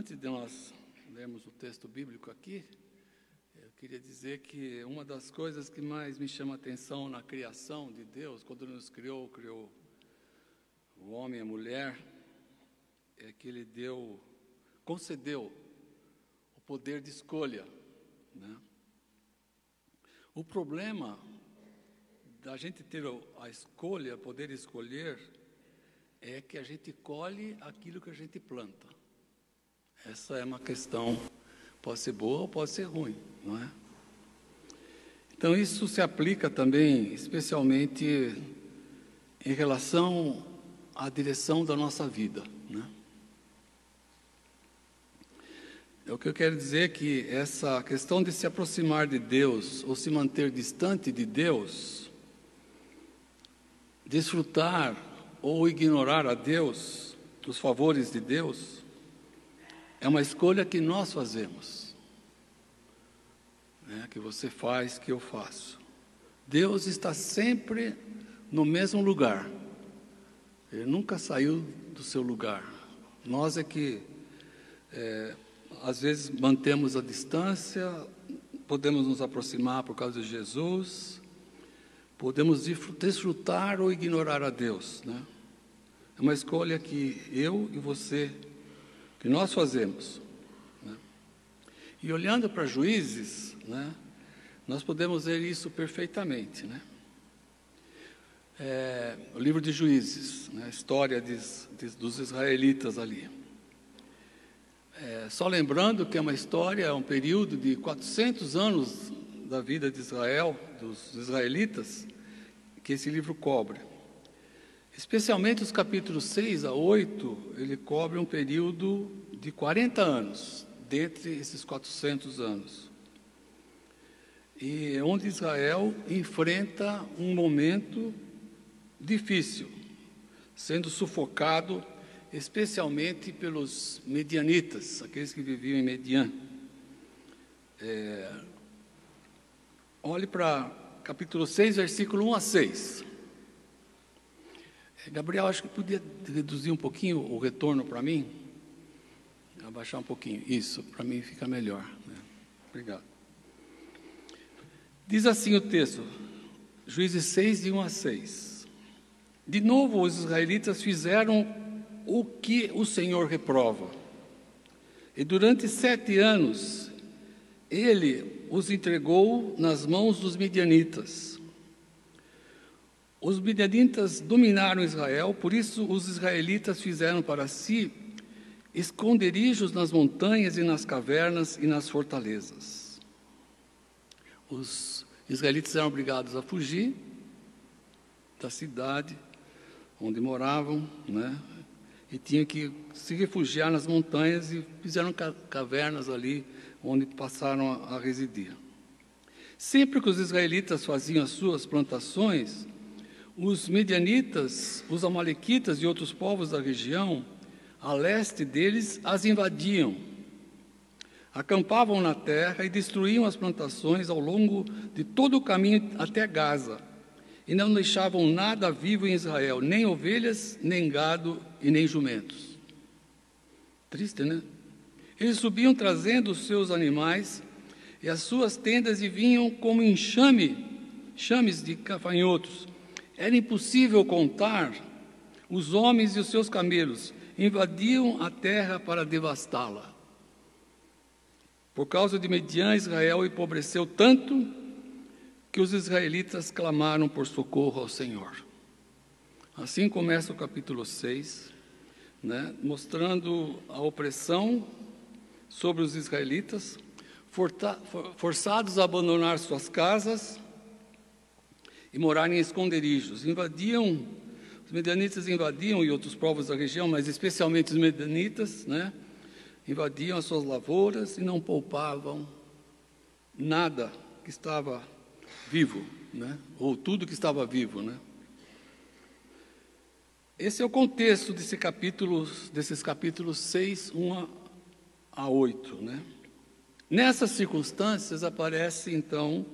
Antes de nós lermos o texto bíblico aqui, eu queria dizer que uma das coisas que mais me chama a atenção na criação de Deus, quando Ele nos criou, criou o homem e a mulher, é que Ele deu, concedeu o poder de escolha. Né? O problema da gente ter a escolha, poder escolher, é que a gente colhe aquilo que a gente planta. Essa é uma questão, pode ser boa ou pode ser ruim, não é? Então isso se aplica também, especialmente em relação à direção da nossa vida, né? É o que eu quero dizer que essa questão de se aproximar de Deus ou se manter distante de Deus, desfrutar ou ignorar a Deus, os favores de Deus, é uma escolha que nós fazemos, né? que você faz, que eu faço. Deus está sempre no mesmo lugar, Ele nunca saiu do seu lugar. Nós é que, é, às vezes, mantemos a distância, podemos nos aproximar por causa de Jesus, podemos desfrutar ou ignorar a Deus, né? É uma escolha que eu e você que nós fazemos. Né? E olhando para juízes, né, nós podemos ver isso perfeitamente. Né? É, o livro de juízes, né, a história de, de, dos israelitas ali. É, só lembrando que é uma história, é um período de 400 anos da vida de Israel, dos israelitas, que esse livro cobre. Especialmente os capítulos 6 a 8, ele cobre um período de 40 anos, dentre esses 400 anos. E onde Israel enfrenta um momento difícil, sendo sufocado especialmente pelos medianitas, aqueles que viviam em Median. É, olhe para capítulo 6, versículo 1 a 6. Gabriel, acho que podia reduzir um pouquinho o retorno para mim. Abaixar um pouquinho. Isso, para mim fica melhor. Né? Obrigado. Diz assim o texto, Juízes 6, de 1 a 6. De novo, os israelitas fizeram o que o Senhor reprova. E durante sete anos, ele os entregou nas mãos dos midianitas os midianitas dominaram Israel, por isso os israelitas fizeram para si esconderijos nas montanhas e nas cavernas e nas fortalezas. Os israelitas eram obrigados a fugir da cidade onde moravam, né? E tinham que se refugiar nas montanhas e fizeram cavernas ali onde passaram a, residir. Sempre que os israelitas faziam as suas plantações, os medianitas, os amalequitas e outros povos da região, a leste deles, as invadiam. Acampavam na terra e destruíam as plantações ao longo de todo o caminho até Gaza. E não deixavam nada vivo em Israel, nem ovelhas, nem gado e nem jumentos. Triste, né? Eles subiam trazendo os seus animais e as suas tendas e vinham como enxame, chames de cafanhotos era impossível contar os homens e os seus camelos, invadiam a terra para devastá-la. Por causa de Median, Israel empobreceu tanto que os israelitas clamaram por socorro ao Senhor. Assim começa o capítulo 6, né, mostrando a opressão sobre os israelitas, forçados a abandonar suas casas, e morar em esconderijos. Invadiam, os medianitas invadiam e outros povos da região, mas especialmente os medianitas, né? Invadiam as suas lavouras e não poupavam nada que estava vivo, né? Ou tudo que estava vivo, né? Esse é o contexto desse capítulo, desses capítulos 6, 1 a 8, né? Nessas circunstâncias aparece então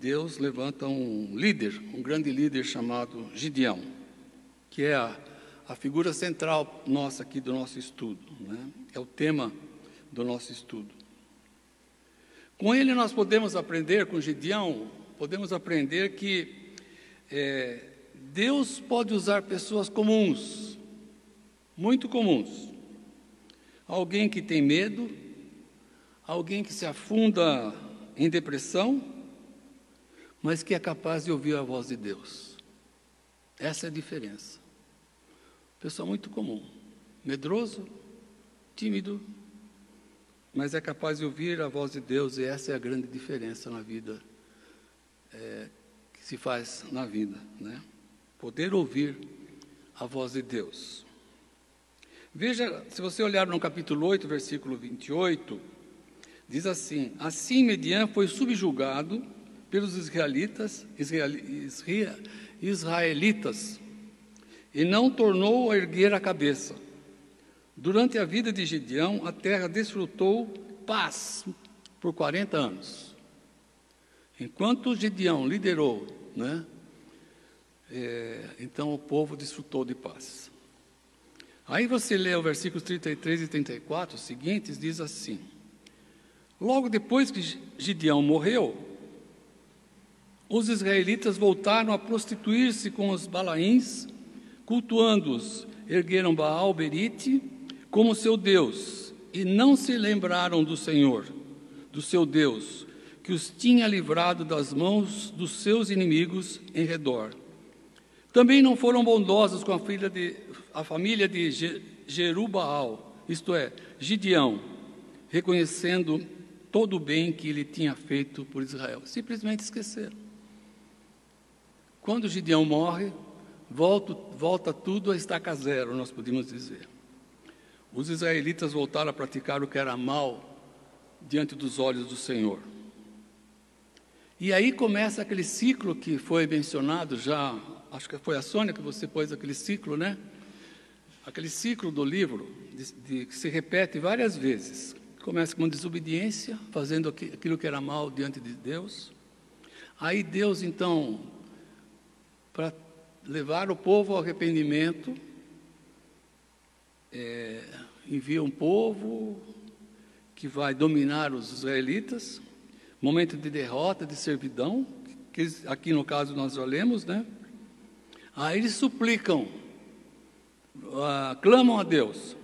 Deus levanta um líder, um grande líder chamado Gideão, que é a, a figura central nossa aqui do nosso estudo, né? é o tema do nosso estudo. Com ele nós podemos aprender, com Gideão, podemos aprender que é, Deus pode usar pessoas comuns, muito comuns. Alguém que tem medo, alguém que se afunda em depressão, mas que é capaz de ouvir a voz de Deus. Essa é a diferença. Pessoa muito comum, medroso, tímido, mas é capaz de ouvir a voz de Deus, e essa é a grande diferença na vida, é, que se faz na vida, né? Poder ouvir a voz de Deus. Veja, se você olhar no capítulo 8, versículo 28, diz assim: Assim Median foi subjugado pelos israelitas, israelitas e não tornou a erguer a cabeça. Durante a vida de Gideão, a terra desfrutou paz por 40 anos. Enquanto Gideão liderou, né, é, então o povo desfrutou de paz. Aí você lê o versículos 33 e 34 seguintes, diz assim: Logo depois que Gideão morreu, os israelitas voltaram a prostituir-se com os balaíns cultuando-os, ergueram Baal Berite como seu Deus e não se lembraram do Senhor, do seu Deus, que os tinha livrado das mãos dos seus inimigos em redor. Também não foram bondosos com a, filha de, a família de Jerubaal, isto é, Gideão, reconhecendo todo o bem que ele tinha feito por Israel. Simplesmente esqueceram. Quando Gideão morre, volta, volta tudo a estaca zero, nós podemos dizer. Os israelitas voltaram a praticar o que era mal diante dos olhos do Senhor. E aí começa aquele ciclo que foi mencionado já, acho que foi a Sônia que você pôs aquele ciclo, né? Aquele ciclo do livro, de, de, que se repete várias vezes. Começa com desobediência, fazendo aquilo que era mal diante de Deus. Aí Deus, então, para levar o povo ao arrependimento, é, envia um povo que vai dominar os israelitas, momento de derrota, de servidão, que aqui no caso nós já lemos, né? Aí eles suplicam, uh, clamam a Deus.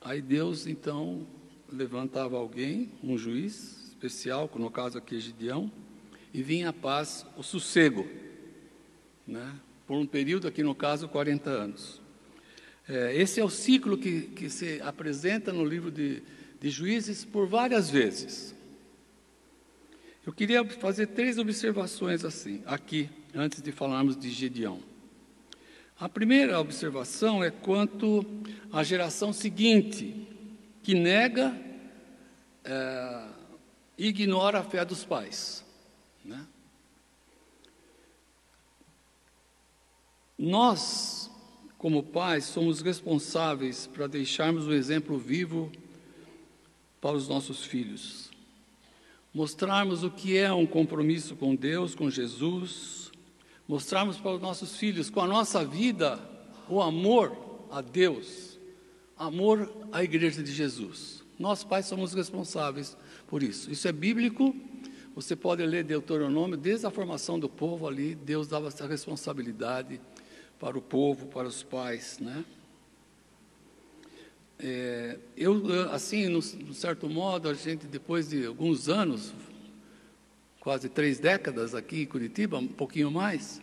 Aí Deus então levantava alguém, um juiz especial, no caso aqui é Gideão, e vinha a paz, o sossego né? por um período, aqui no caso, 40 anos. É, esse é o ciclo que, que se apresenta no livro de, de Juízes por várias vezes. Eu queria fazer três observações assim, aqui, antes de falarmos de Gedeão. A primeira observação é quanto à geração seguinte, que nega é, ignora a fé dos pais. Nós, como pais, somos responsáveis para deixarmos um exemplo vivo para os nossos filhos. Mostrarmos o que é um compromisso com Deus, com Jesus. Mostrarmos para os nossos filhos, com a nossa vida, o amor a Deus, amor à Igreja de Jesus. Nós, pais, somos responsáveis por isso. Isso é bíblico. Você pode ler Deuteronômio, desde a formação do povo ali, Deus dava essa responsabilidade para o povo, para os pais, né? É, eu, assim, no, certo modo, a gente, depois de alguns anos, quase três décadas aqui em Curitiba, um pouquinho mais,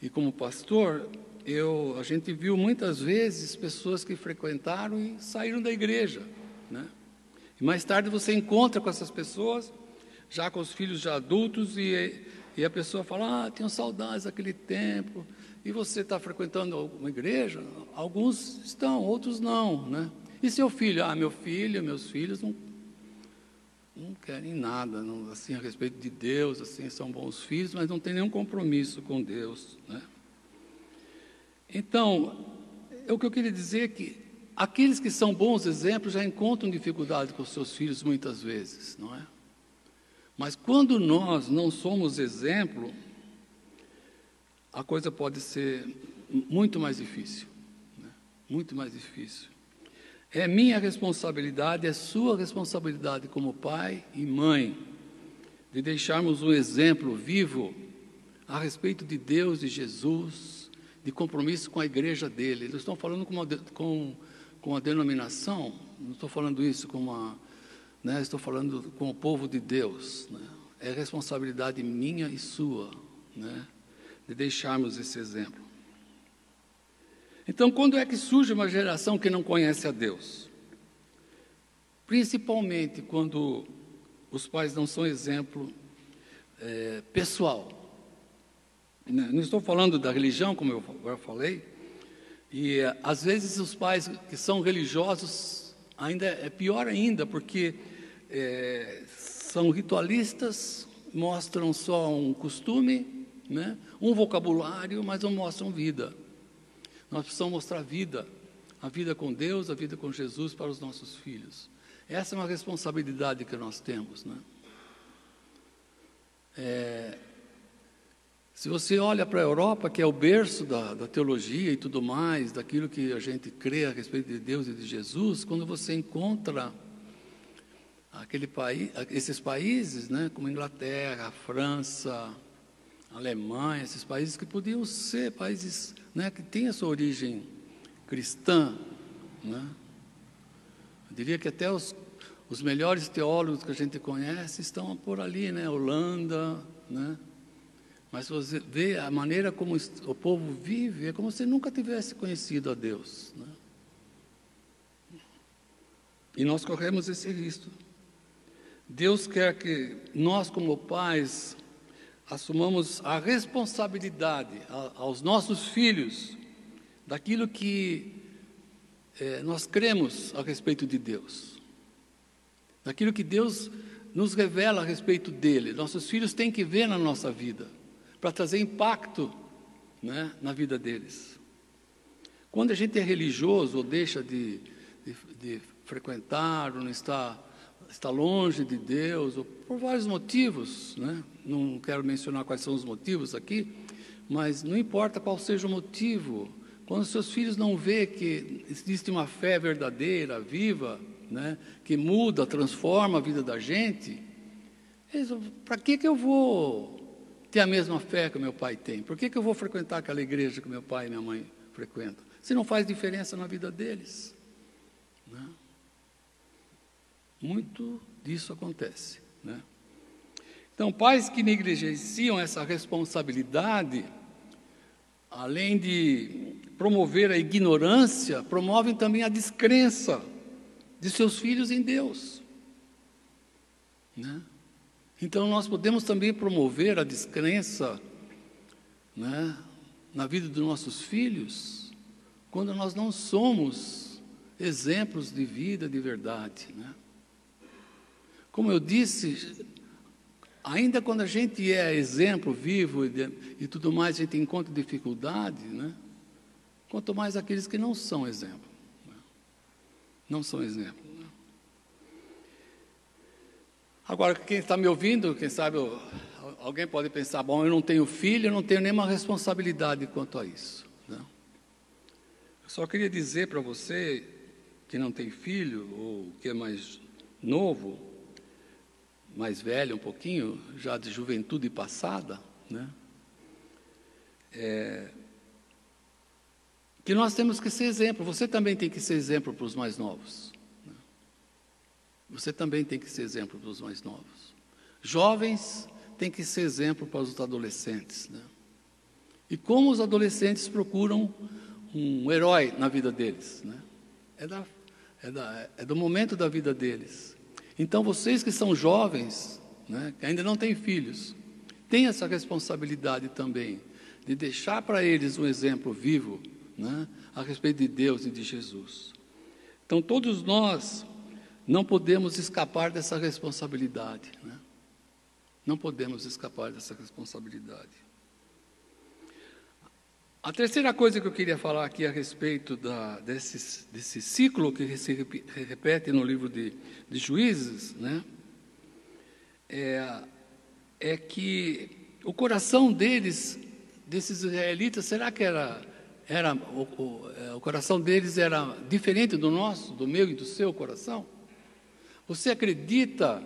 e como pastor, eu, a gente viu muitas vezes pessoas que frequentaram e saíram da igreja, né? E mais tarde você encontra com essas pessoas, já com os filhos já adultos, e, e a pessoa fala, ah, tenho saudades daquele tempo, e você está frequentando uma igreja, alguns estão, outros não, né? E seu filho? Ah, meu filho, meus filhos não, não querem nada, não, assim, a respeito de Deus, assim, são bons filhos, mas não tem nenhum compromisso com Deus, né? Então, o que eu queria dizer é que aqueles que são bons exemplos já encontram dificuldade com seus filhos muitas vezes, não é? Mas quando nós não somos exemplo, a coisa pode ser muito mais difícil. Né? Muito mais difícil. É minha responsabilidade, é sua responsabilidade como pai e mãe, de deixarmos um exemplo vivo a respeito de Deus, de Jesus, de compromisso com a igreja dele. Eles estão falando com, uma, com, com a denominação, não estou falando isso com uma. Né, estou falando com o povo de Deus. Né? É responsabilidade minha e sua né, de deixarmos esse exemplo. Então, quando é que surge uma geração que não conhece a Deus? Principalmente quando os pais não são exemplo é, pessoal. Não estou falando da religião, como eu agora falei, e é, às vezes os pais que são religiosos ainda é pior ainda, porque é, são ritualistas, mostram só um costume, né, um vocabulário, mas não mostram vida. Nós precisamos mostrar vida, a vida com Deus, a vida com Jesus para os nossos filhos. Essa é uma responsabilidade que nós temos. Né? É, se você olha para a Europa, que é o berço da, da, teologia e tudo mais, daquilo que a gente crê a respeito de Deus e de Jesus, quando você encontra aquele país, esses países, né, como Inglaterra, França, Alemanha, esses países que podiam ser países né, que têm a sua origem cristã. Né? Eu diria que até os, os melhores teólogos que a gente conhece estão por ali, né? Holanda, né? Mas você vê a maneira como o povo vive, é como se nunca tivesse conhecido a Deus. Né? E nós corremos esse risco. Deus quer que nós, como pais, assumamos a responsabilidade aos nossos filhos daquilo que é, nós cremos a respeito de Deus, daquilo que Deus nos revela a respeito dele. Nossos filhos têm que ver na nossa vida, para trazer impacto né, na vida deles. Quando a gente é religioso ou deixa de, de, de frequentar, ou não está está longe de Deus, por vários motivos, né? não quero mencionar quais são os motivos aqui, mas não importa qual seja o motivo, quando seus filhos não vê que existe uma fé verdadeira, viva, né? que muda, transforma a vida da gente, para que, que eu vou ter a mesma fé que meu pai tem? Por que, que eu vou frequentar aquela igreja que meu pai e minha mãe frequentam? Se não faz diferença na vida deles. Né? Muito disso acontece. Né? Então, pais que negligenciam essa responsabilidade, além de promover a ignorância, promovem também a descrença de seus filhos em Deus. Né? Então, nós podemos também promover a descrença né, na vida dos nossos filhos, quando nós não somos exemplos de vida de verdade. Né? Como eu disse, ainda quando a gente é exemplo vivo e, e tudo mais, a gente encontra dificuldade, né? quanto mais aqueles que não são exemplo. Né? Não são exemplo. Né? Agora, quem está me ouvindo, quem sabe alguém pode pensar: bom, eu não tenho filho, eu não tenho nenhuma responsabilidade quanto a isso. Né? Eu só queria dizer para você que não tem filho, ou que é mais novo, mais velha um pouquinho, já de juventude passada, né? É, que nós temos que ser exemplo. Você também tem que ser exemplo para os mais novos. Né? Você também tem que ser exemplo para os mais novos. Jovens têm que ser exemplo para os adolescentes. Né? E como os adolescentes procuram um herói na vida deles. Né? É, da, é, da, é do momento da vida deles. Então, vocês que são jovens, né, que ainda não têm filhos, têm essa responsabilidade também de deixar para eles um exemplo vivo né, a respeito de Deus e de Jesus. Então, todos nós não podemos escapar dessa responsabilidade. Né? Não podemos escapar dessa responsabilidade. A terceira coisa que eu queria falar aqui a respeito da, desse, desse ciclo que se repete no livro de, de Juízes, né, é, é que o coração deles, desses israelitas, será que era, era o, o, é, o coração deles era diferente do nosso, do meu e do seu coração? Você acredita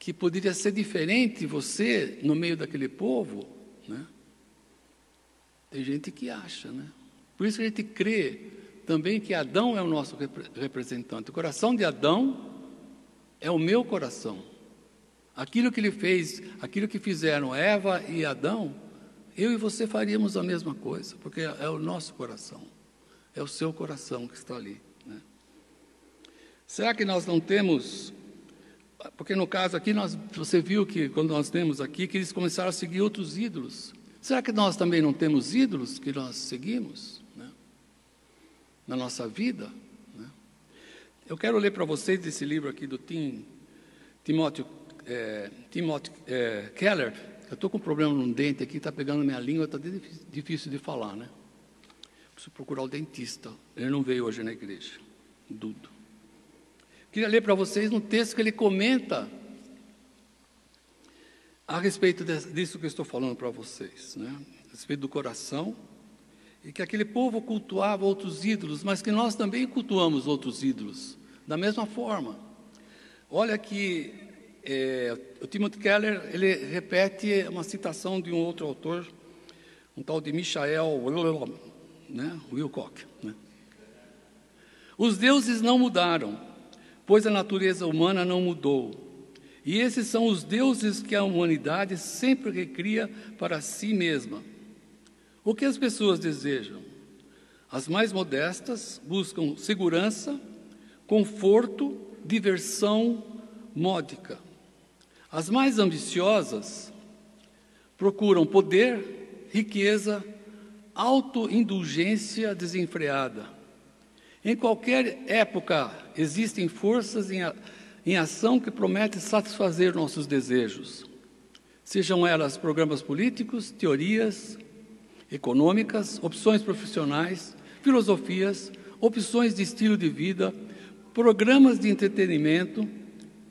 que poderia ser diferente você no meio daquele povo? Né? Tem gente que acha, né? Por isso que a gente crê também que Adão é o nosso representante. O coração de Adão é o meu coração. Aquilo que ele fez, aquilo que fizeram Eva e Adão, eu e você faríamos a mesma coisa, porque é o nosso coração, é o seu coração que está ali. Né? Será que nós não temos? Porque no caso aqui, nós, você viu que quando nós temos aqui, que eles começaram a seguir outros ídolos. Será que nós também não temos ídolos que nós seguimos né? na nossa vida? Né? Eu quero ler para vocês esse livro aqui do Tim, Timóteo, é, Timóteo é, Keller, eu estou com um problema no dente aqui, está pegando minha língua, está difícil de falar, né? Preciso procurar o dentista. Ele não veio hoje na igreja. Dudo. Queria ler para vocês um texto que ele comenta a respeito disso que eu estou falando para vocês, né? A respeito do coração e que aquele povo cultuava outros ídolos, mas que nós também cultuamos outros ídolos, da mesma forma. Olha que é, o Timothy Keller ele repete uma citação de um outro autor, um tal de Michael né, Wilcock. Né? Os deuses não mudaram, pois a natureza humana não mudou. E esses são os deuses que a humanidade sempre recria para si mesma. O que as pessoas desejam? As mais modestas buscam segurança, conforto, diversão módica. As mais ambiciosas procuram poder, riqueza, autoindulgência desenfreada. Em qualquer época existem forças em, em ação que prometem satisfazer nossos desejos, sejam elas programas políticos, teorias econômicas, opções profissionais, filosofias, opções de estilo de vida, programas de entretenimento,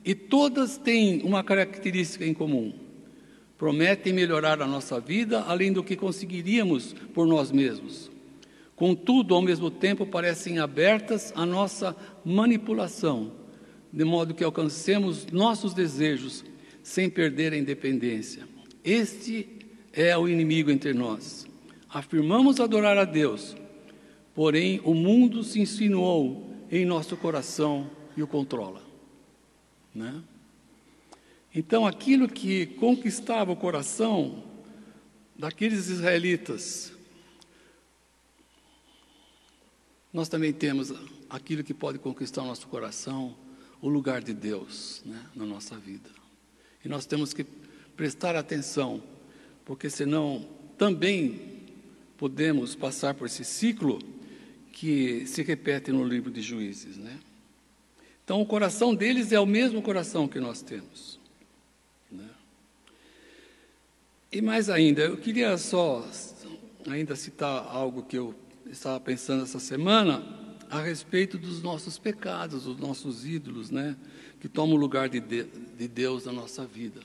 e todas têm uma característica em comum: prometem melhorar a nossa vida além do que conseguiríamos por nós mesmos. Contudo, ao mesmo tempo, parecem abertas à nossa manipulação, de modo que alcancemos nossos desejos sem perder a independência. Este é o inimigo entre nós. Afirmamos adorar a Deus, porém o mundo se insinuou em nosso coração e o controla. Né? Então, aquilo que conquistava o coração daqueles israelitas, nós também temos aquilo que pode conquistar o nosso coração, o lugar de Deus né, na nossa vida. E nós temos que prestar atenção, porque senão também podemos passar por esse ciclo que se repete no livro de Juízes, né? Então, o coração deles é o mesmo coração que nós temos. Né? E mais ainda, eu queria só ainda citar algo que eu estava pensando essa semana a respeito dos nossos pecados, dos nossos ídolos, né, que tomam o lugar de, de Deus na nossa vida.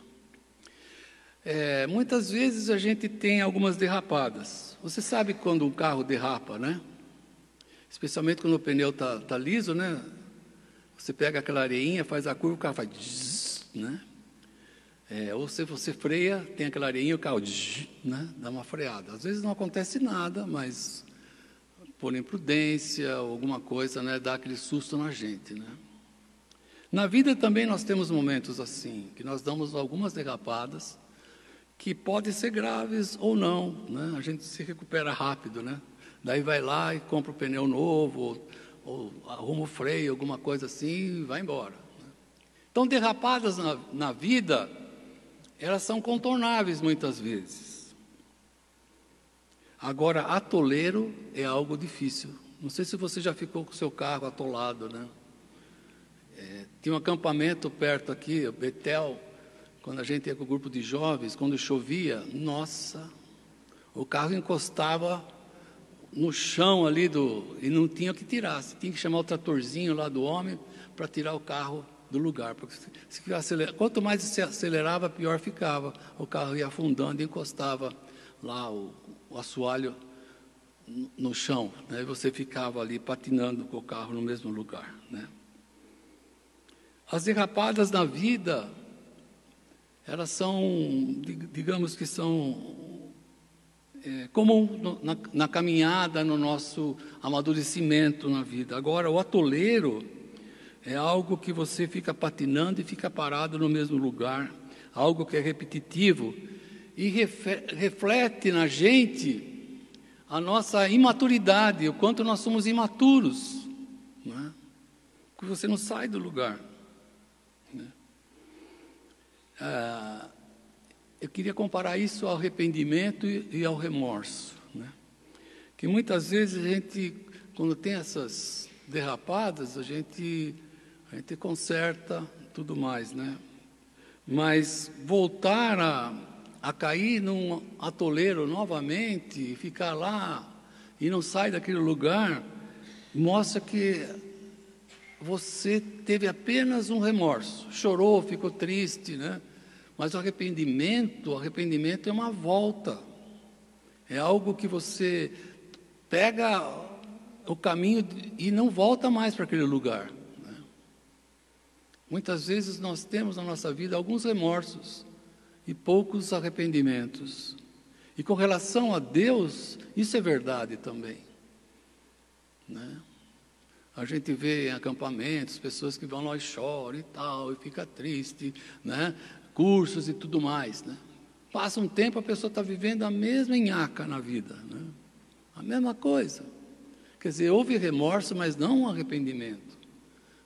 É, muitas vezes a gente tem algumas derrapadas. Você sabe quando um carro derrapa, né? Especialmente quando o pneu está tá liso, né? Você pega aquela areinha, faz a curva, o carro faz, né? É, ou se você freia, tem aquela areinha, o carro né? dá uma freada. Às vezes não acontece nada, mas por imprudência, alguma coisa, né? dá aquele susto na gente. Né? Na vida também nós temos momentos assim, que nós damos algumas derrapadas, que podem ser graves ou não. Né? A gente se recupera rápido, né? Daí vai lá e compra o pneu novo, ou ou arruma o freio, alguma coisa assim, e vai embora. Então, derrapadas na, na vida, elas são contornáveis muitas vezes. Agora, atoleiro é algo difícil. Não sei se você já ficou com o seu carro atolado, né? É, tinha um acampamento perto aqui, Betel, quando a gente ia com o grupo de jovens, quando chovia, nossa, o carro encostava no chão ali do. e não tinha que tirar. Você tinha que chamar o tratorzinho lá do homem para tirar o carro do lugar. Porque se aceler, quanto mais se acelerava, pior ficava. O carro ia afundando e encostava lá o, o assoalho no chão, né? Você ficava ali patinando com o carro no mesmo lugar, né? As derrapadas na vida, elas são, digamos que são é, comum na, na caminhada, no nosso amadurecimento na vida. Agora, o atoleiro é algo que você fica patinando e fica parado no mesmo lugar, algo que é repetitivo e reflete na gente a nossa imaturidade, o quanto nós somos imaturos, não é? porque você não sai do lugar. Né? Ah, eu queria comparar isso ao arrependimento e ao remorso. Né? Que muitas vezes a gente, quando tem essas derrapadas, a gente, a gente conserta tudo mais, né? Mas voltar a, a cair num atoleiro novamente, ficar lá e não sai daquele lugar, mostra que você teve apenas um remorso, chorou, ficou triste, né? Mas o arrependimento, o arrependimento é uma volta. É algo que você pega o caminho e não volta mais para aquele lugar. Né? Muitas vezes nós temos na nossa vida alguns remorsos e poucos arrependimentos. E com relação a Deus, isso é verdade também. Né? A gente vê em acampamentos pessoas que vão lá e choram e tal, e fica triste, né? cursos e tudo mais. Né? Passa um tempo, a pessoa está vivendo a mesma enhaca na vida. Né? A mesma coisa. Quer dizer, houve remorso, mas não um arrependimento.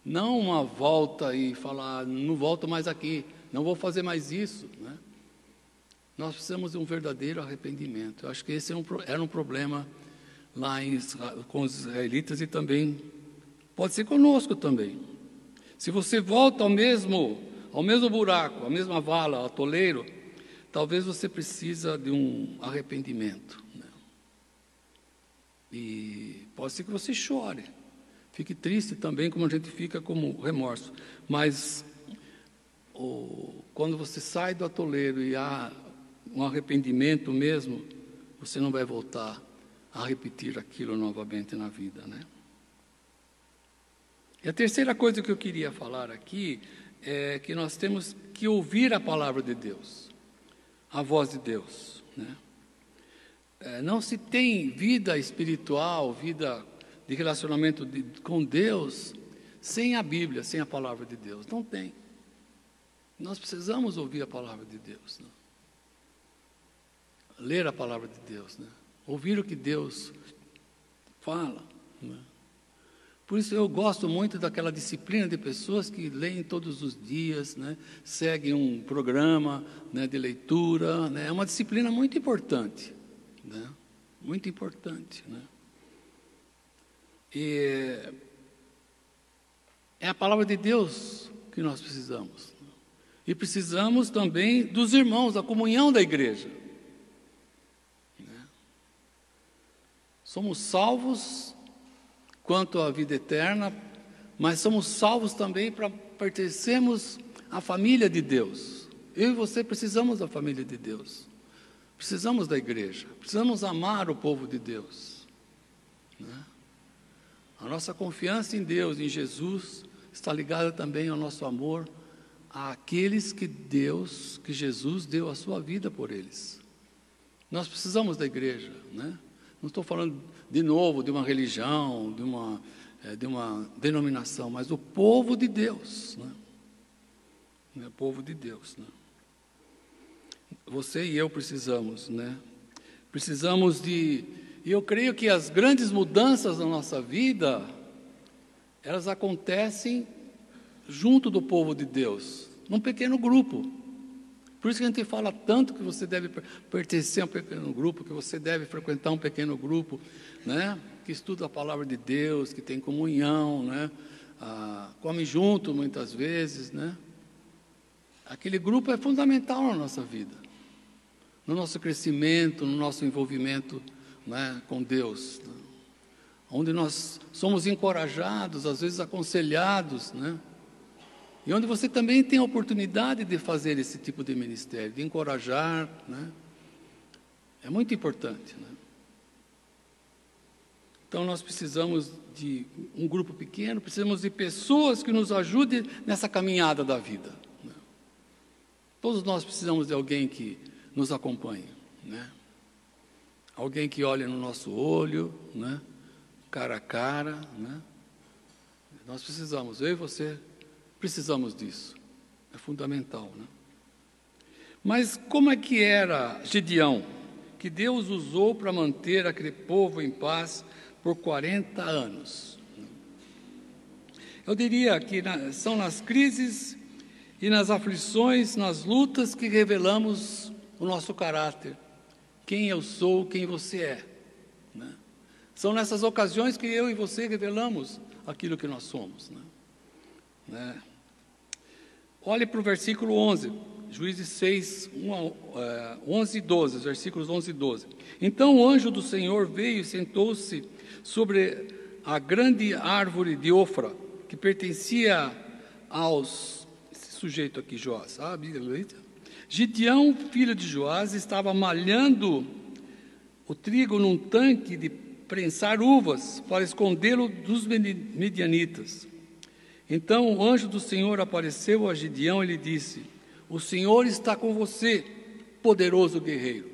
Não uma volta e falar, não volto mais aqui, não vou fazer mais isso. Nós precisamos de um verdadeiro arrependimento. Eu acho que esse é era um problema lá em, com os israelitas e também pode ser conosco também. Se você volta ao mesmo ao mesmo buraco, à mesma vala, ao toleiro, talvez você precisa de um arrependimento. Né? E pode ser que você chore, fique triste também, como a gente fica como remorso. Mas o, quando você sai do atoleiro e há um arrependimento mesmo, você não vai voltar a repetir aquilo novamente na vida, né? E a terceira coisa que eu queria falar aqui é que nós temos que ouvir a palavra de Deus, a voz de Deus. Né? É, não se tem vida espiritual, vida de relacionamento de, com Deus, sem a Bíblia, sem a palavra de Deus. Não tem. Nós precisamos ouvir a palavra de Deus. Né? Ler a palavra de Deus. Né? Ouvir o que Deus fala. Né? Por isso eu gosto muito daquela disciplina de pessoas que leem todos os dias, né? seguem um programa né, de leitura. Né? É uma disciplina muito importante. Né? Muito importante. Né? E é a palavra de Deus que nós precisamos. E precisamos também dos irmãos, da comunhão da igreja. Somos salvos quanto à vida eterna, mas somos salvos também para pertencermos à família de Deus. Eu e você precisamos da família de Deus, precisamos da igreja, precisamos amar o povo de Deus. Né? A nossa confiança em Deus, em Jesus, está ligada também ao nosso amor àqueles que Deus, que Jesus deu a sua vida por eles. Nós precisamos da igreja, né? Não estou falando de novo de uma religião, de uma, é, de uma denominação, mas do povo de Deus. Né? O povo de Deus. Né? Você e eu precisamos, né? Precisamos de. E eu creio que as grandes mudanças na nossa vida, elas acontecem junto do povo de Deus, num pequeno grupo. Por isso que a gente fala tanto que você deve pertencer a um pequeno grupo, que você deve frequentar um pequeno grupo, né? que estuda a palavra de Deus, que tem comunhão, né? Ah, come junto muitas vezes. Né? Aquele grupo é fundamental na nossa vida, no nosso crescimento, no nosso envolvimento né, com Deus. Onde nós somos encorajados, às vezes aconselhados, né? E onde você também tem a oportunidade de fazer esse tipo de ministério, de encorajar, né? É muito importante, né? Então nós precisamos de um grupo pequeno, precisamos de pessoas que nos ajudem nessa caminhada da vida. Né? Todos nós precisamos de alguém que nos acompanhe, né? Alguém que olhe no nosso olho, né? Cara a cara, né? Nós precisamos, eu e você precisamos disso. É fundamental, né? Mas como é que era Gideão, que Deus usou para manter aquele povo em paz por 40 anos? Eu diria que são nas crises e nas aflições, nas lutas que revelamos o nosso caráter, quem eu sou, quem você é. Né? São nessas ocasiões que eu e você revelamos aquilo que nós somos. Né? Né? Olhe para o versículo 11, Juízes 6, 1, 11 e 12, versículos 11 e 12. Então o anjo do Senhor veio e sentou-se sobre a grande árvore de Ofra, que pertencia aos. Esse sujeito aqui, Joás, sabe? Gideão, filho de Joás, estava malhando o trigo num tanque de prensar uvas para escondê-lo dos medianitas. Então o anjo do Senhor apareceu a Gideão e lhe disse: O Senhor está com você, poderoso guerreiro.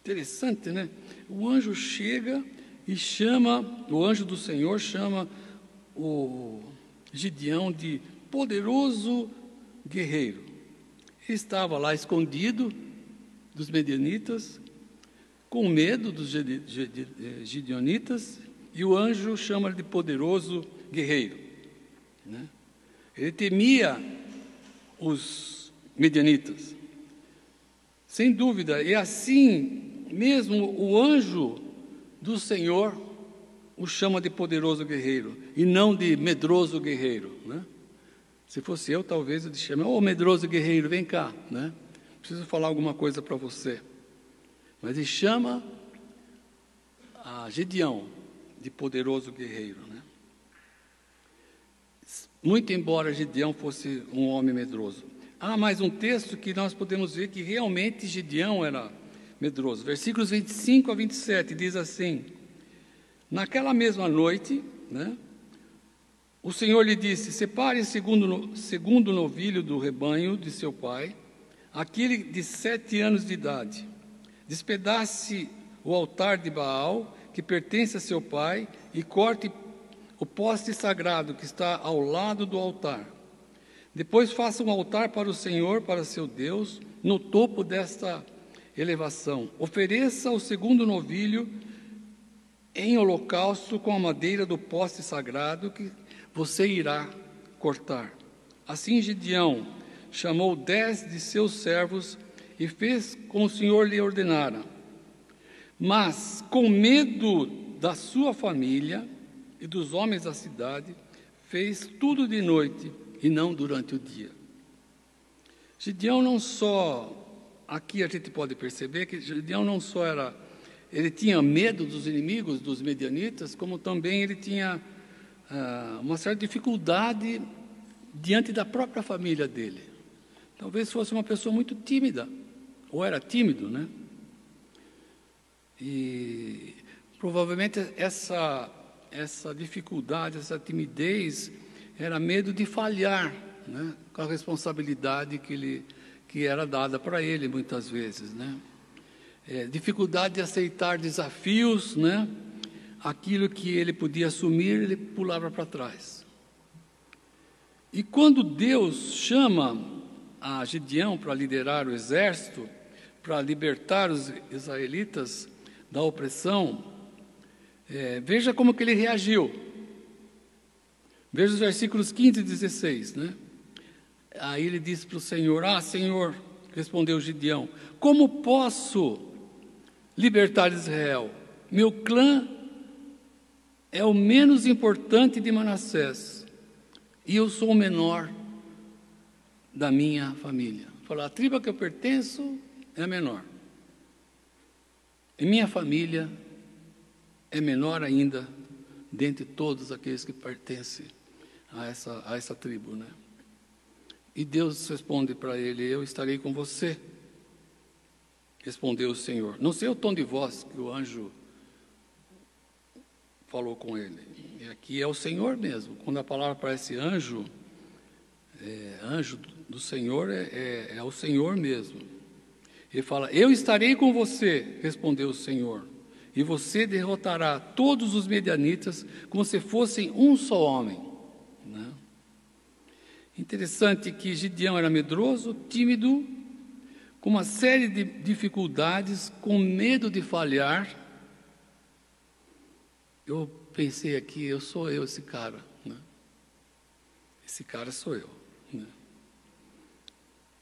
Interessante, né? O anjo chega e chama, o anjo do Senhor chama o Gideão de poderoso guerreiro. Ele estava lá escondido dos medianitas, com medo dos gideonitas, e o anjo chama ele de poderoso guerreiro. Né? Ele temia os medianitas. Sem dúvida, e assim mesmo o anjo do Senhor o chama de poderoso guerreiro e não de medroso guerreiro. Né? Se fosse eu, talvez eu te chame, ô oh, medroso guerreiro, vem cá, né? Preciso falar alguma coisa para você. Mas ele chama a Gideão de poderoso guerreiro, né? Muito embora Gideão fosse um homem medroso. Há mais um texto que nós podemos ver que realmente Gideão era medroso. Versículos 25 a 27 diz assim: Naquela mesma noite, né, o Senhor lhe disse: Separe segundo, segundo novilho do rebanho de seu pai, aquele de sete anos de idade. Despedace o altar de Baal, que pertence a seu pai, e corte o poste sagrado que está ao lado do altar. Depois faça um altar para o Senhor, para seu Deus, no topo desta elevação. Ofereça o segundo novilho em holocausto com a madeira do poste sagrado que você irá cortar. Assim Gideão chamou dez de seus servos e fez como o Senhor lhe ordenara. Mas, com medo da sua família e dos homens da cidade, fez tudo de noite e não durante o dia. Gideão não só, aqui a gente pode perceber que Gideão não só era, ele tinha medo dos inimigos, dos medianitas, como também ele tinha ah, uma certa dificuldade diante da própria família dele. Talvez fosse uma pessoa muito tímida, ou era tímido, né? E provavelmente essa, essa dificuldade, essa timidez, era medo de falhar né? com a responsabilidade que, ele, que era dada para ele muitas vezes, né? É, dificuldade de aceitar desafios, né? aquilo que ele podia assumir, ele pulava para trás. E quando Deus chama a Gideão para liderar o exército, para libertar os israelitas da opressão, é, veja como que ele reagiu. Veja os versículos 15 e 16, né? Aí ele disse para o Senhor: Ah, Senhor, respondeu Gideão, como posso libertar Israel? Meu clã é o menos importante de Manassés e eu sou o menor da minha família. Falar, a tribo a que eu pertenço é a menor. E minha família é menor ainda dentre todos aqueles que pertencem a essa, a essa tribo, né? E Deus responde para ele: Eu estarei com você. Respondeu o Senhor. Não sei o tom de voz que o anjo falou com ele. E aqui é o Senhor mesmo. Quando a palavra aparece anjo, é, anjo do Senhor é, é, é o Senhor mesmo. Ele fala: Eu estarei com você, respondeu o Senhor, e você derrotará todos os medianitas como se fossem um só homem. Né? Interessante que Gideão era medroso, tímido, com uma série de dificuldades, com medo de falhar. Eu pensei aqui, eu sou eu esse cara. Né? Esse cara sou eu.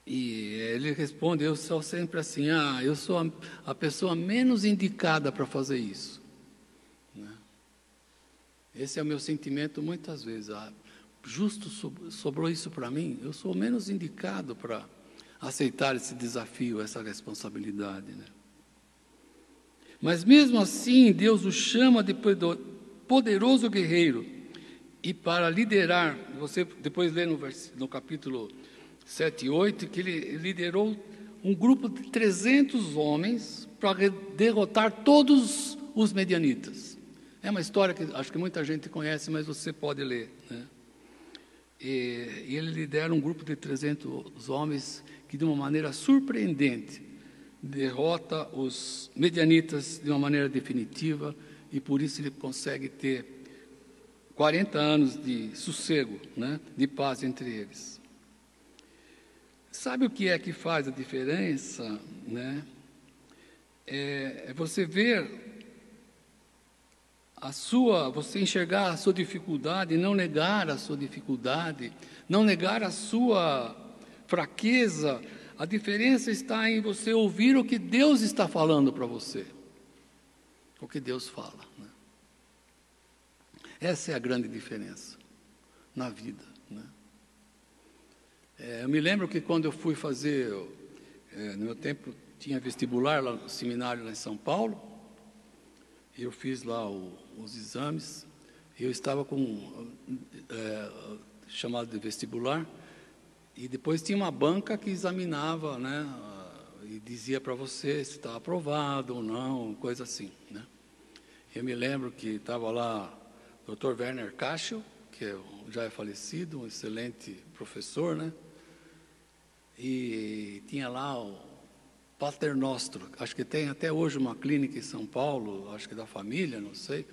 E ele responde, eu sou sempre assim, ah, eu sou a, a pessoa menos indicada para fazer isso. Né? Esse é o meu sentimento muitas vezes. Ah, justo sobrou isso para mim, eu sou menos indicado para aceitar esse desafio, essa responsabilidade. Né? Mas mesmo assim, Deus o chama de poderoso guerreiro e para liderar, você depois lê no, no capítulo 7 e 8, que ele liderou um grupo de 300 homens para derrotar todos os medianitas. É uma história que acho que muita gente conhece, mas você pode ler. Né? E, e ele lidera um grupo de 300 homens que, de uma maneira surpreendente, derrota os medianitas de uma maneira definitiva e por isso ele consegue ter 40 anos de sossego, né, de paz entre eles. Sabe o que é que faz a diferença? Né? É, é você ver a sua, você enxergar a sua dificuldade, não negar a sua dificuldade, não negar a sua fraqueza. A diferença está em você ouvir o que Deus está falando para você, o que Deus fala. Né? Essa é a grande diferença na vida. É, eu me lembro que quando eu fui fazer, é, no meu tempo tinha vestibular lá no seminário lá em São Paulo, eu fiz lá o, os exames, eu estava com é, chamado de vestibular, e depois tinha uma banca que examinava, né, e dizia para você se estava aprovado ou não, coisa assim, né. Eu me lembro que estava lá o Dr. Werner Cachel, que é, já é falecido, um excelente professor, né, e tinha lá o Pater Nostro, acho que tem até hoje uma clínica em São Paulo, acho que da família, não sei.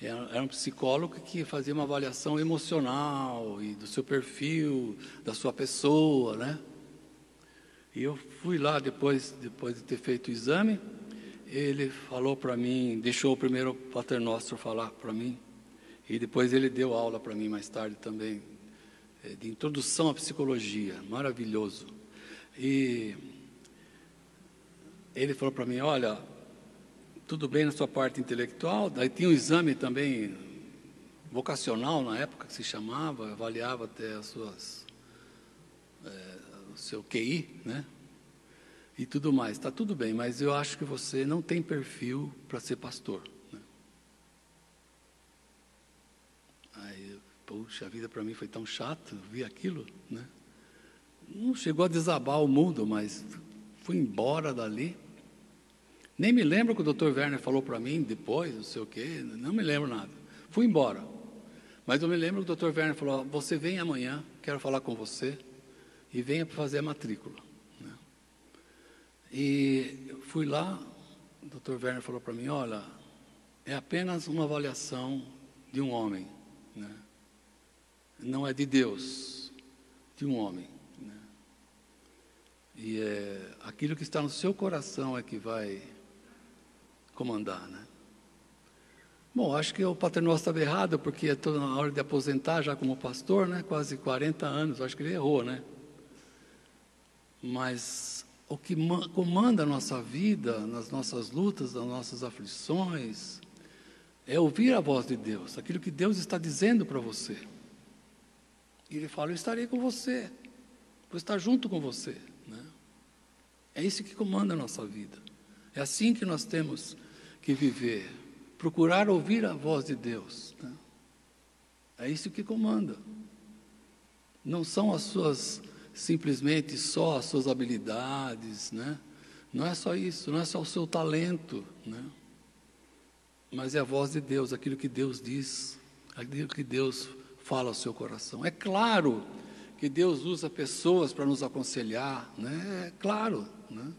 Era um psicólogo que fazia uma avaliação emocional e do seu perfil, da sua pessoa, né? E eu fui lá depois, depois de ter feito o exame, ele falou para mim, deixou o primeiro Pater Nostro falar para mim, e depois ele deu aula para mim mais tarde também, é, de introdução à psicologia, maravilhoso. E ele falou para mim: Olha, tudo bem na sua parte intelectual, daí tinha um exame também vocacional na época que se chamava, avaliava até as suas, é, o seu QI, né? E tudo mais. Está tudo bem, mas eu acho que você não tem perfil para ser pastor. Puxa, a vida para mim foi tão chato, vi aquilo, né? Não chegou a desabar o mundo, mas fui embora dali. Nem me lembro que o Dr. Werner falou para mim depois, não sei o quê, não me lembro nada. Fui embora. Mas eu me lembro que o Dr. Werner falou: Você vem amanhã, quero falar com você, e venha para fazer a matrícula. Né? E fui lá, o Dr. Werner falou para mim: Olha, é apenas uma avaliação de um homem. Né? não é de Deus, de um homem. E é, aquilo que está no seu coração é que vai comandar, né? Bom, acho que o Paternosso estava errado, porque é toda na hora de aposentar já como pastor, né? Quase 40 anos, acho que ele errou, né? Mas o que comanda a nossa vida, nas nossas lutas, nas nossas aflições, é ouvir a voz de Deus, aquilo que Deus está dizendo para você. E ele fala: Eu estarei com você, vou estar junto com você. É isso que comanda a nossa vida. É assim que nós temos que viver. Procurar ouvir a voz de Deus. Né? É isso que comanda. Não são as suas, simplesmente só as suas habilidades, né? Não é só isso, não é só o seu talento, né? mas é a voz de Deus, aquilo que Deus diz, aquilo que Deus fala ao seu coração. É claro que Deus usa pessoas para nos aconselhar, né? É claro, né?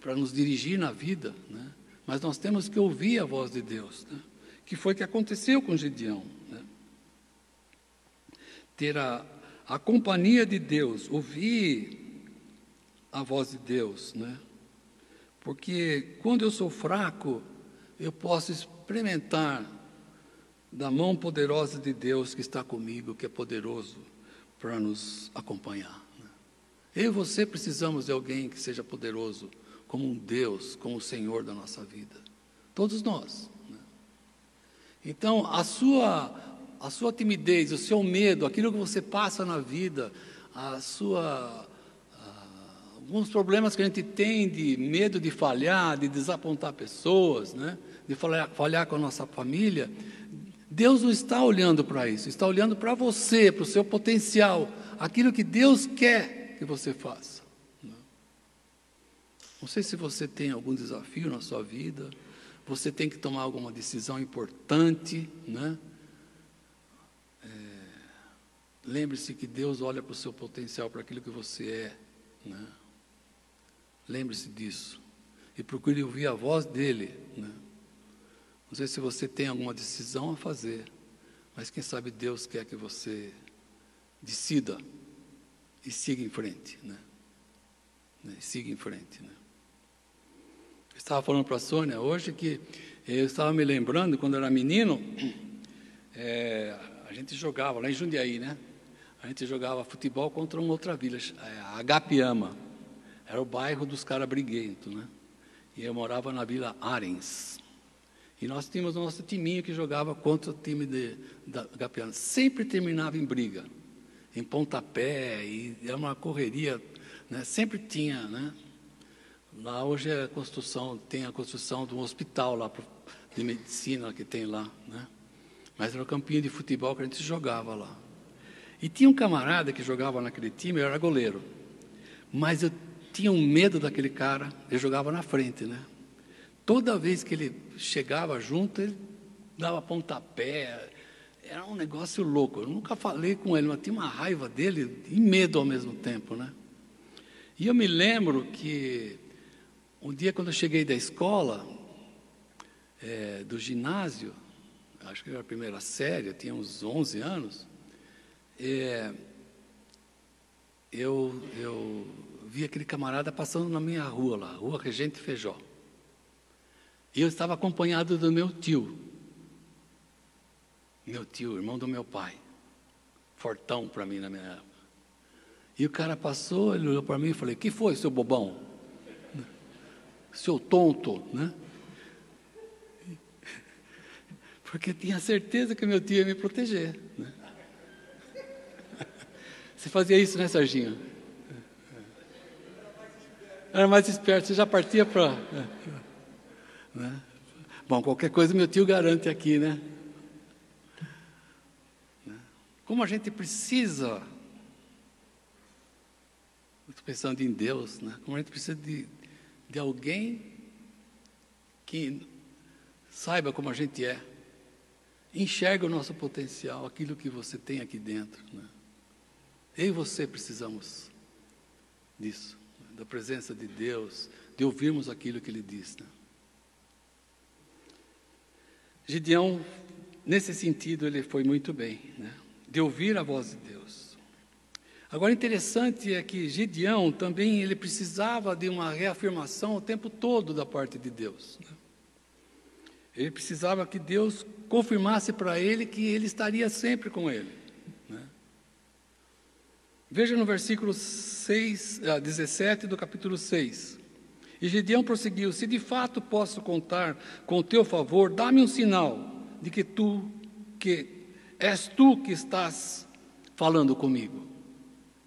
Para nos dirigir na vida, né? Mas nós temos que ouvir a voz de Deus, né? Que foi o que aconteceu com Gideão, né? Ter a, a companhia de Deus, ouvir a voz de Deus, né? Porque quando eu sou fraco, eu posso experimentar da mão poderosa de Deus que está comigo, que é poderoso para nos acompanhar. Eu e você precisamos de alguém que seja poderoso, como um Deus, como o Senhor da nossa vida. Todos nós. Né? Então, a sua, a sua timidez, o seu medo, aquilo que você passa na vida, a sua alguns problemas que a gente tem de medo de falhar, de desapontar pessoas, né? de falhar, falhar com a nossa família, Deus não está olhando para isso, está olhando para você, para o seu potencial, aquilo que Deus quer que você faça. Né? Não sei se você tem algum desafio na sua vida, você tem que tomar alguma decisão importante, né? É, Lembre-se que Deus olha para o seu potencial, para aquilo que você é, né? Lembre-se disso. E procure ouvir a voz dele. Né? Não sei se você tem alguma decisão a fazer, mas quem sabe Deus quer que você decida e siga em frente. Né? né? Siga em frente. Né? Eu estava falando para a Sônia hoje que eu estava me lembrando, quando eu era menino, é, a gente jogava lá em Jundiaí, né? A gente jogava futebol contra uma outra vila, a Agapiama. Era o bairro dos caras briguentos, né? E eu morava na Vila Arens. E nós tínhamos o nosso timinho que jogava contra o time de, da Gapiana. Sempre terminava em briga, em pontapé, e era uma correria, né? sempre tinha, né? Lá hoje é a construção, tem a construção de um hospital lá de medicina que tem lá, né? Mas era o campinho de futebol que a gente jogava lá. E tinha um camarada que jogava naquele time, eu era goleiro. Mas eu tinham medo daquele cara, ele jogava na frente, né? Toda vez que ele chegava junto, ele dava pontapé, era um negócio louco. Eu nunca falei com ele, mas tinha uma raiva dele e medo ao mesmo tempo, né? E eu me lembro que um dia quando eu cheguei da escola, é, do ginásio, acho que era a primeira série, eu tinha uns 11 anos, é, eu, eu vi aquele camarada passando na minha rua lá, Rua Regente Feijó. E eu estava acompanhado do meu tio. Meu tio, irmão do meu pai. Fortão para mim na minha época. E o cara passou, ele olhou para mim e falei: Que foi, seu bobão? Seu tonto, né? Porque tinha certeza que meu tio ia me proteger. Né? Você fazia isso, né, Serginho? Era mais esperto, você já partia para. Né? Bom, qualquer coisa meu tio garante aqui, né? Como a gente precisa. Estou pensando em Deus, né? Como a gente precisa de, de alguém que saiba como a gente é, enxerga o nosso potencial, aquilo que você tem aqui dentro. Né? Eu e você precisamos disso da presença de Deus, de ouvirmos aquilo que Ele diz. Né? Gideão, nesse sentido, ele foi muito bem, né? De ouvir a voz de Deus. Agora, interessante é que Gideão também ele precisava de uma reafirmação o tempo todo da parte de Deus. Né? Ele precisava que Deus confirmasse para ele que ele estaria sempre com ele. Veja no versículo 6, 17 ah, do capítulo 6. E Gideão prosseguiu: Se de fato posso contar com o teu favor, dá-me um sinal de que tu, que és tu que estás falando comigo.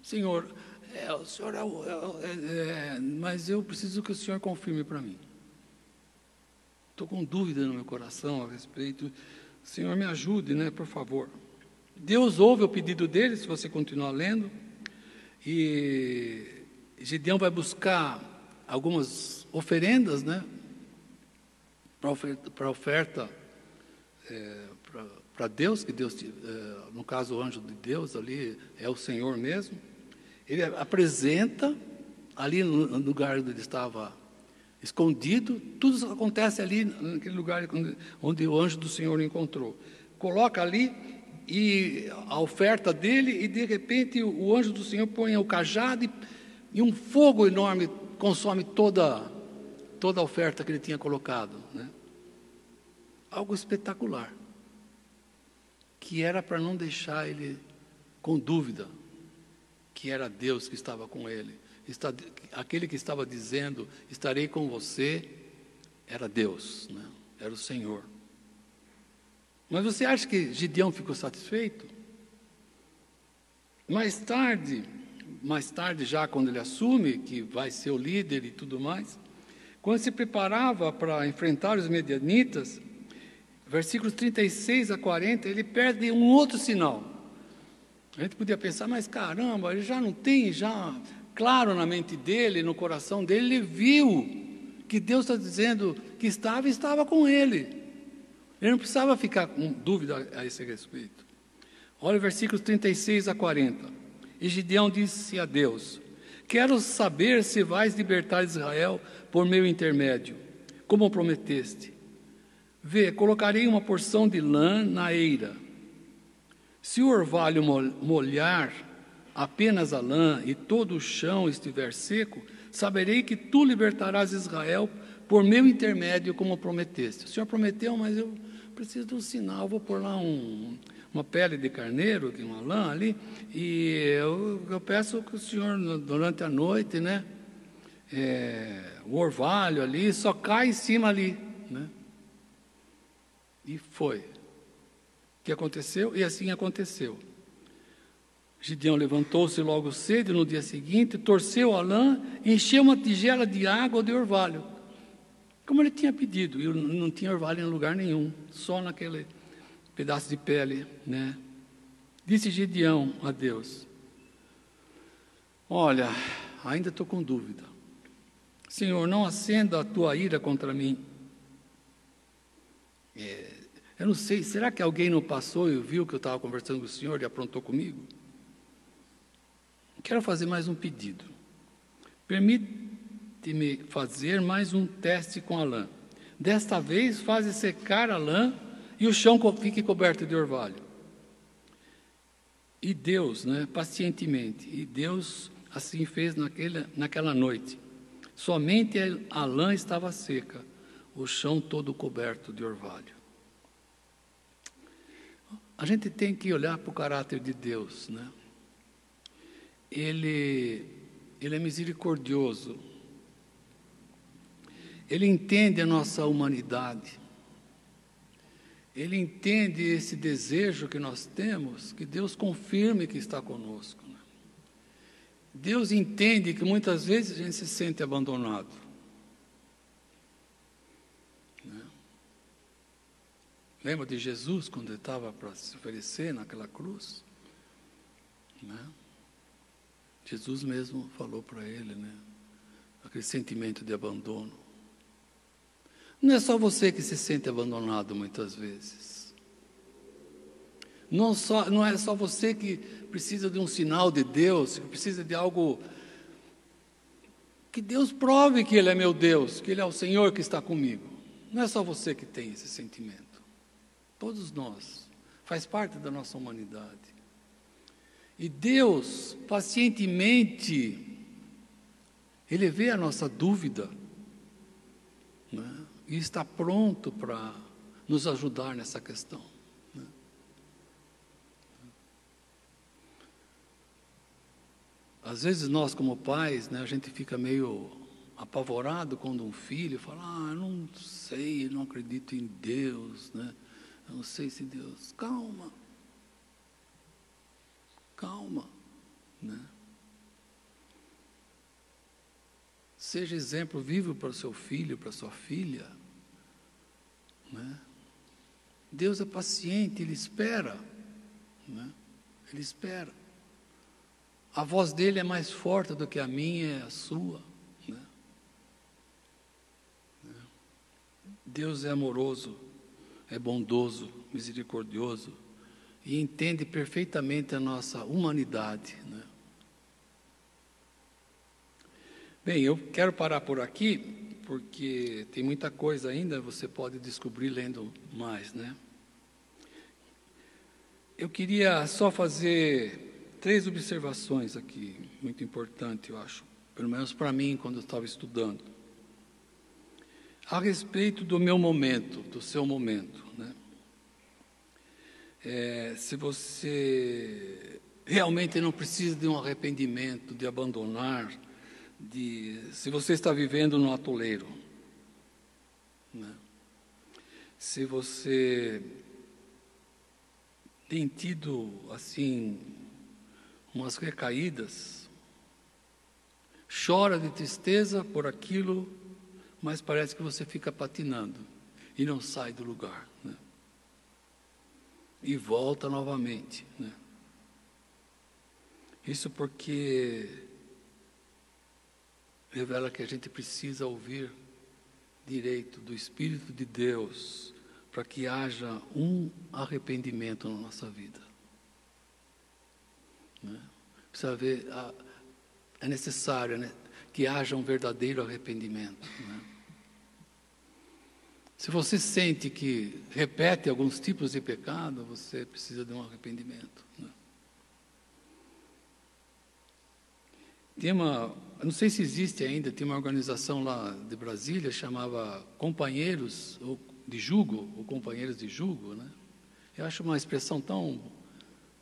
Senhor, é, o senhor é, é, é, mas eu preciso que o senhor confirme para mim. Estou com dúvida no meu coração a respeito. Senhor, me ajude, né, por favor. Deus ouve o pedido dele, se você continuar lendo. E Gideão vai buscar algumas oferendas, né? para oferta, oferta é, para Deus, que Deus, é, no caso o anjo de Deus ali é o Senhor mesmo, ele apresenta ali no lugar onde ele estava escondido, tudo acontece ali naquele lugar onde o anjo do Senhor encontrou. Coloca ali e a oferta dele e de repente o anjo do Senhor põe o cajado e, e um fogo enorme consome toda toda a oferta que ele tinha colocado, né? Algo espetacular que era para não deixar ele com dúvida que era Deus que estava com ele. Está, aquele que estava dizendo, estarei com você, era Deus, né? era o Senhor. Mas você acha que Gideão ficou satisfeito? Mais tarde, mais tarde já quando ele assume que vai ser o líder e tudo mais, quando se preparava para enfrentar os medianitas, versículos 36 a 40, ele perde um outro sinal. A gente podia pensar, mas caramba, ele já não tem, já claro na mente dele, no coração dele, ele viu que Deus está dizendo que estava e estava com ele. Ele não precisava ficar com dúvida a esse respeito. Olha versículos 36 a 40. E Gideão disse a Deus: Quero saber se vais libertar Israel por meu intermédio, como prometeste. Vê, colocarei uma porção de lã na eira. Se o orvalho molhar apenas a lã e todo o chão estiver seco, saberei que tu libertarás Israel por meu intermédio, como prometeste. O Senhor prometeu, mas eu preciso de um sinal. Vou pôr lá um, uma pele de carneiro, uma lã ali, e eu, eu peço que o Senhor, durante a noite, né, é, o orvalho ali, só cai em cima ali, né? E foi. Que aconteceu? E assim aconteceu. Gideão levantou-se logo cedo no dia seguinte, torceu a lã, encheu uma tigela de água de orvalho, como ele tinha pedido, e não tinha orvalho em lugar nenhum, só naquele pedaço de pele, né? Disse Gideão a Deus: Olha, ainda estou com dúvida. Senhor, não acenda a tua ira contra mim. É, eu não sei, será que alguém não passou e viu que eu estava conversando com o senhor e aprontou comigo? Quero fazer mais um pedido. Permite-me fazer mais um teste com a lã. Desta vez, faz secar a lã e o chão fique coberto de orvalho. E Deus, né, pacientemente, e Deus assim fez naquele, naquela noite. Somente a lã estava seca, o chão todo coberto de orvalho. A gente tem que olhar para o caráter de Deus, né? Ele, ele é misericordioso. Ele entende a nossa humanidade. Ele entende esse desejo que nós temos, que Deus confirme que está conosco. Né? Deus entende que muitas vezes a gente se sente abandonado. Lembra de Jesus quando ele estava para se oferecer naquela cruz? Né? Jesus mesmo falou para ele, né? Aquele sentimento de abandono. Não é só você que se sente abandonado muitas vezes. Não, só, não é só você que precisa de um sinal de Deus, que precisa de algo. Que Deus prove que Ele é meu Deus, que Ele é o Senhor que está comigo. Não é só você que tem esse sentimento. Todos nós. Faz parte da nossa humanidade. E Deus, pacientemente, Ele vê a nossa dúvida né? e está pronto para nos ajudar nessa questão. Né? Às vezes nós, como pais, né, a gente fica meio apavorado quando um filho fala: Ah, não sei, não acredito em Deus, né? Não sei se Deus. Calma. Calma. Né? Seja exemplo vivo para o seu filho, para a sua filha. Né? Deus é paciente, Ele espera. Né? Ele espera. A voz dele é mais forte do que a minha e a sua. Deus é amoroso, é bondoso, misericordioso e entende perfeitamente a nossa humanidade. Né? Bem, eu quero parar por aqui, porque tem muita coisa ainda, você pode descobrir lendo mais, né? Eu queria só fazer três observações aqui, muito importante, eu acho, pelo menos para mim, quando eu estava estudando. A respeito do meu momento, do seu momento? É, se você realmente não precisa de um arrependimento, de abandonar, de se você está vivendo no atoleiro, né? se você tem tido assim umas recaídas, chora de tristeza por aquilo, mas parece que você fica patinando e não sai do lugar? E volta novamente, né? Isso porque revela que a gente precisa ouvir direito do Espírito de Deus para que haja um arrependimento na nossa vida. Né? Precisa ver, é necessário né, que haja um verdadeiro arrependimento. Né? Se você sente que repete alguns tipos de pecado, você precisa de um arrependimento. Né? Tem uma, não sei se existe ainda, tem uma organização lá de Brasília chamava Companheiros de Jugo, ou Companheiros de Jugo, né? Eu acho uma expressão tão,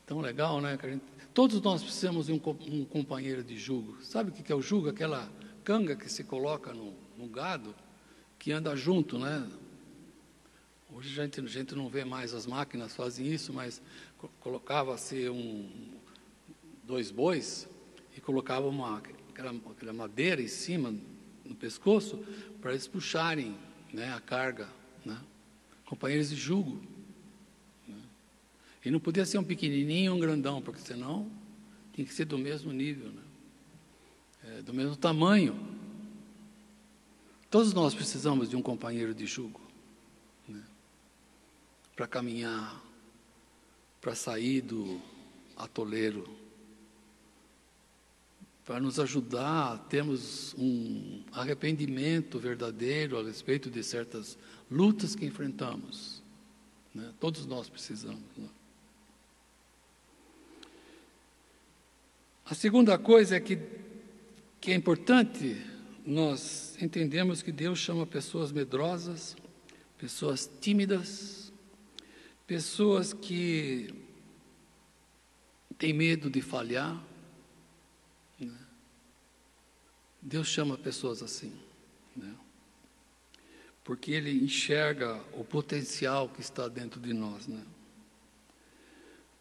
tão legal, né? Gente, todos nós precisamos de um, um, companheiro de jugo. Sabe o que é o jugo? Aquela canga que se coloca no, no gado, que anda junto, né? Hoje gente, a gente não vê mais as máquinas fazem isso, mas colocava-se um, dois bois e colocava uma, aquela, aquela madeira em cima, no pescoço, para eles puxarem né, a carga. Né? Companheiros de jugo. Né? E não podia ser um pequenininho ou um grandão, porque senão tinha que ser do mesmo nível, né? é, do mesmo tamanho. Todos nós precisamos de um companheiro de jugo? Para caminhar, para sair do atoleiro para nos ajudar a termos um arrependimento verdadeiro a respeito de certas lutas que enfrentamos. Né? Todos nós precisamos. Né? A segunda coisa é que, que é importante nós entendemos que Deus chama pessoas medrosas, pessoas tímidas, pessoas que têm medo de falhar, Deus chama pessoas assim, né? porque Ele enxerga o potencial que está dentro de nós. Né?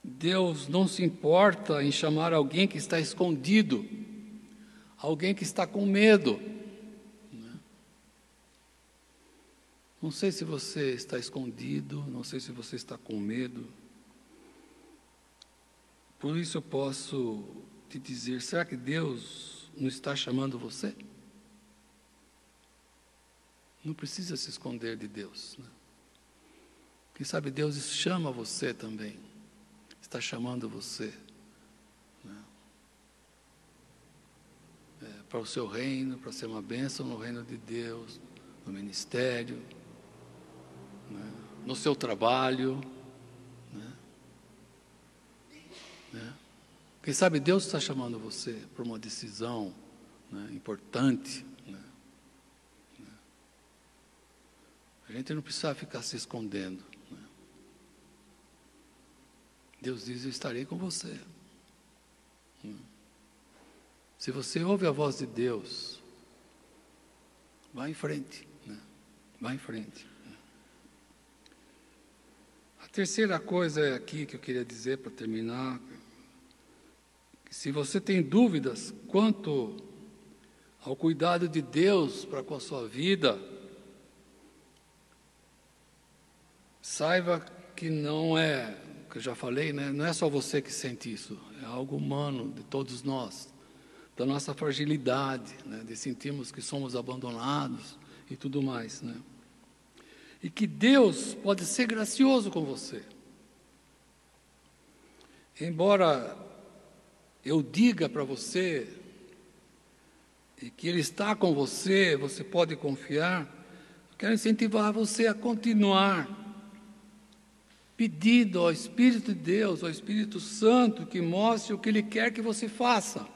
Deus não se importa em chamar alguém que está escondido, alguém que está com medo. Né? Não sei se você está escondido, não sei se você está com medo. Por isso eu posso te dizer: será que Deus não está chamando você? Não precisa se esconder de Deus. Né? Quem sabe Deus chama você também, está chamando você né? é, para o seu reino, para ser uma bênção no reino de Deus, no ministério, né? no seu trabalho. Né? né? Quem sabe Deus está chamando você para uma decisão né, importante. Né. A gente não precisa ficar se escondendo. Deus diz: Eu estarei com você. Se você ouve a voz de Deus, vá em frente. Né. Vá em frente. Terceira coisa aqui que eu queria dizer para terminar se você tem dúvidas quanto ao cuidado de Deus para com a sua vida, saiba que não é, que eu já falei, né? não é só você que sente isso, é algo humano de todos nós, da nossa fragilidade, né? de sentirmos que somos abandonados e tudo mais. Né? E que Deus pode ser gracioso com você. Embora eu diga para você e que Ele está com você, você pode confiar, quero incentivar você a continuar pedindo ao Espírito de Deus, ao Espírito Santo, que mostre o que Ele quer que você faça.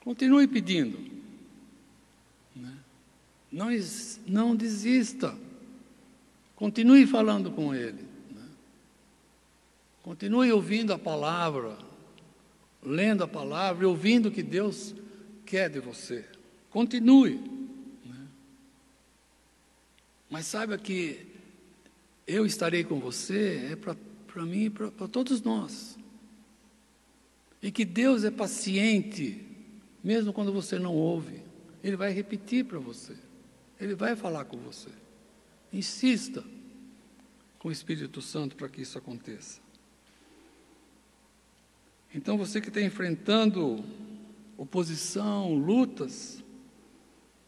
Continue pedindo. Não, não desista. Continue falando com Ele. Né? Continue ouvindo a palavra, lendo a palavra e ouvindo o que Deus quer de você. Continue. Né? Mas saiba que eu estarei com você é para mim e para todos nós. E que Deus é paciente, mesmo quando você não ouve. Ele vai repetir para você. Ele vai falar com você. Insista com o Espírito Santo para que isso aconteça. Então, você que está enfrentando oposição, lutas,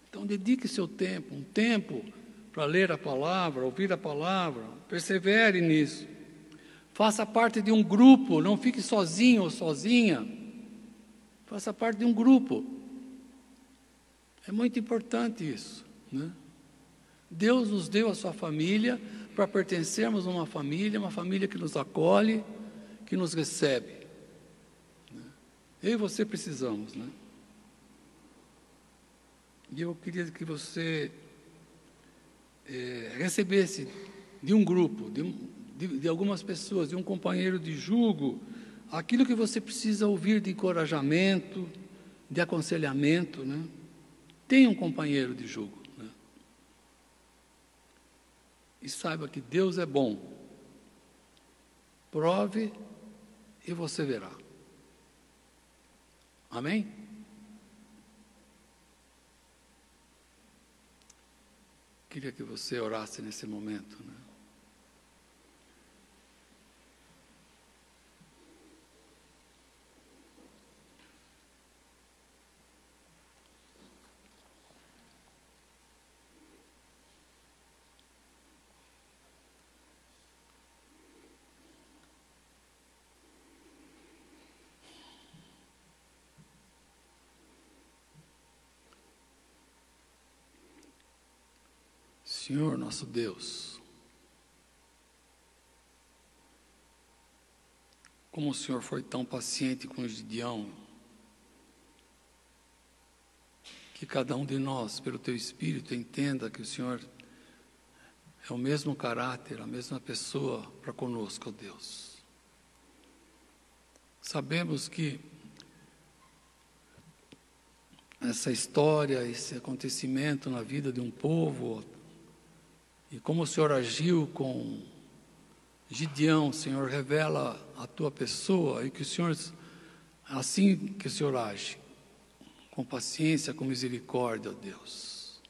então dedique seu tempo, um tempo para ler a palavra, ouvir a palavra, persevere nisso. Faça parte de um grupo, não fique sozinho ou sozinha. Faça parte de um grupo. É muito importante isso. Né? Deus nos deu a sua família para pertencermos a uma família, uma família que nos acolhe, que nos recebe. Né? Eu e você precisamos. Né? E eu queria que você é, recebesse de um grupo, de, de, de algumas pessoas, de um companheiro de julgo, aquilo que você precisa ouvir de encorajamento, de aconselhamento, né? Tenha um companheiro de julgo. Né? E saiba que Deus é bom. Prove e você verá. Amém? Queria que você orasse nesse momento. Né? Senhor nosso Deus, como o Senhor foi tão paciente com Gideão, que cada um de nós, pelo Teu Espírito, entenda que o Senhor é o mesmo caráter, a mesma pessoa para conosco, Deus. Sabemos que essa história, esse acontecimento na vida de um povo, e como o Senhor agiu com Gideão, Senhor, revela a tua pessoa e que o Senhor, assim que o Senhor age, com paciência, com misericórdia, ó Deus.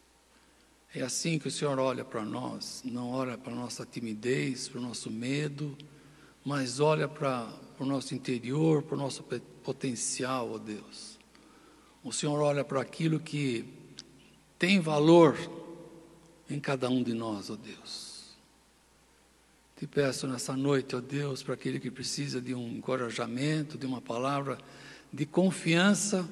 É assim que o Senhor olha para nós, não olha para a nossa timidez, para o nosso medo, mas olha para o nosso interior, para o nosso potencial, ó Deus. O Senhor olha para aquilo que tem valor em cada um de nós, ó Deus. Te peço nessa noite, ó Deus, para aquele que precisa de um encorajamento, de uma palavra de confiança,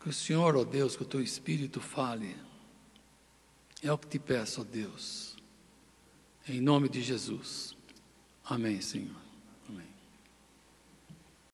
que o Senhor, ó Deus, que o teu Espírito fale. É o que te peço, ó Deus. Em nome de Jesus. Amém, Senhor.